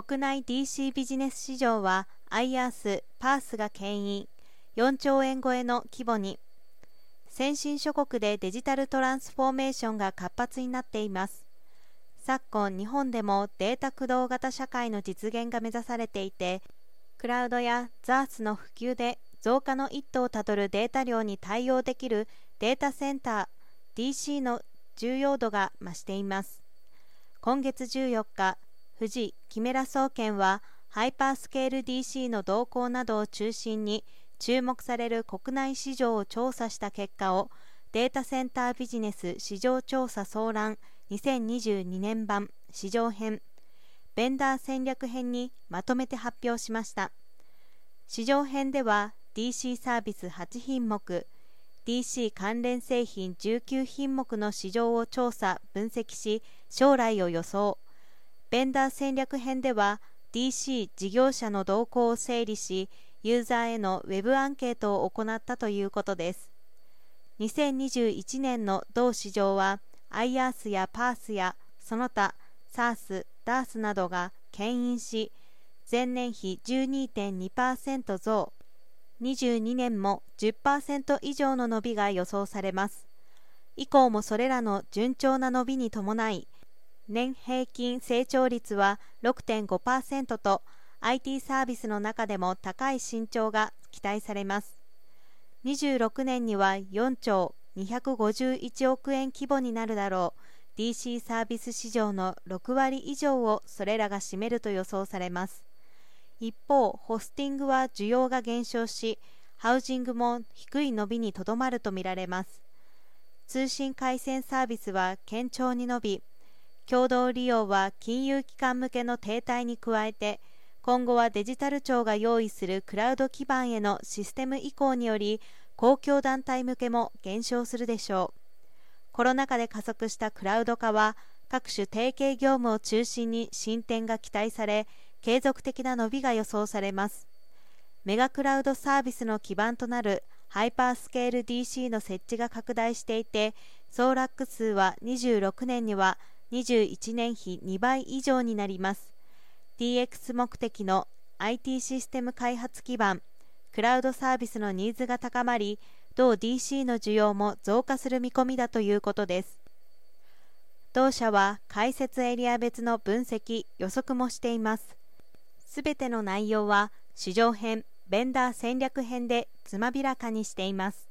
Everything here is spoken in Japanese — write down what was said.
国内 DC ビジネス市場は IARS、パースが牽引4兆円超えの規模に先進諸国でデジタルトランスフォーメーションが活発になっています。昨今日本でもデータ駆動型社会の実現が目指されていてクラウドや ZARS の普及で増加の一途をたどるデータ量に対応できるデータセンター DC の重要度が増しています。今月14日富士キメラ総研はハイパースケール DC の動向などを中心に注目される国内市場を調査した結果をデータセンタービジネス市場調査総覧2022年版市場編ベンダー戦略編にまとめて発表しました。市場編では DC サービス8品目 DC 関連製品19品目の市場を調査分析し将来を予想。ベンダー戦略編では DC 事業者の動向を整理しユーザーへのウェブアンケートを行ったということです。2021年の同市場は IARS や PARS やその他 SARS、DARS などが牽引し前年比12.2%増。22年も10%以上の伸びが予想されます。以降もそれらの順調な伸びに伴い年平均成長率は6.5%と IT サービスの中でも高い伸長が期待されます。26年には4兆251億円規模になるだろう。DC サービス市場の6割以上をそれらが占めると予想されます。一方ホスティングは需要が減少しハウジングも低い伸びにとどまるとみられます。通信回線サービスは堅調に伸び共同利用は金融機関向けの停滞に加えて今後はデジタル庁が用意するクラウド基盤へのシステム移行により公共団体向けも減少するでしょう。コロナ禍で加速したクラウド化は各種提携業務を中心に進展が期待され継続的な伸びが予想されます。メガクラウドサービスの基盤となるハイパースケール DC の設置が拡大していて総ラック数は26年には21年比2倍以上になります。DX 目的の IT システム開発基盤クラウドサービスのニーズが高まり同 DC の需要も増加する見込みだということです。同社は解説エリア別の分析予測もしています。すべての内容は市場編ベンダー戦略編でつまびらかにしています。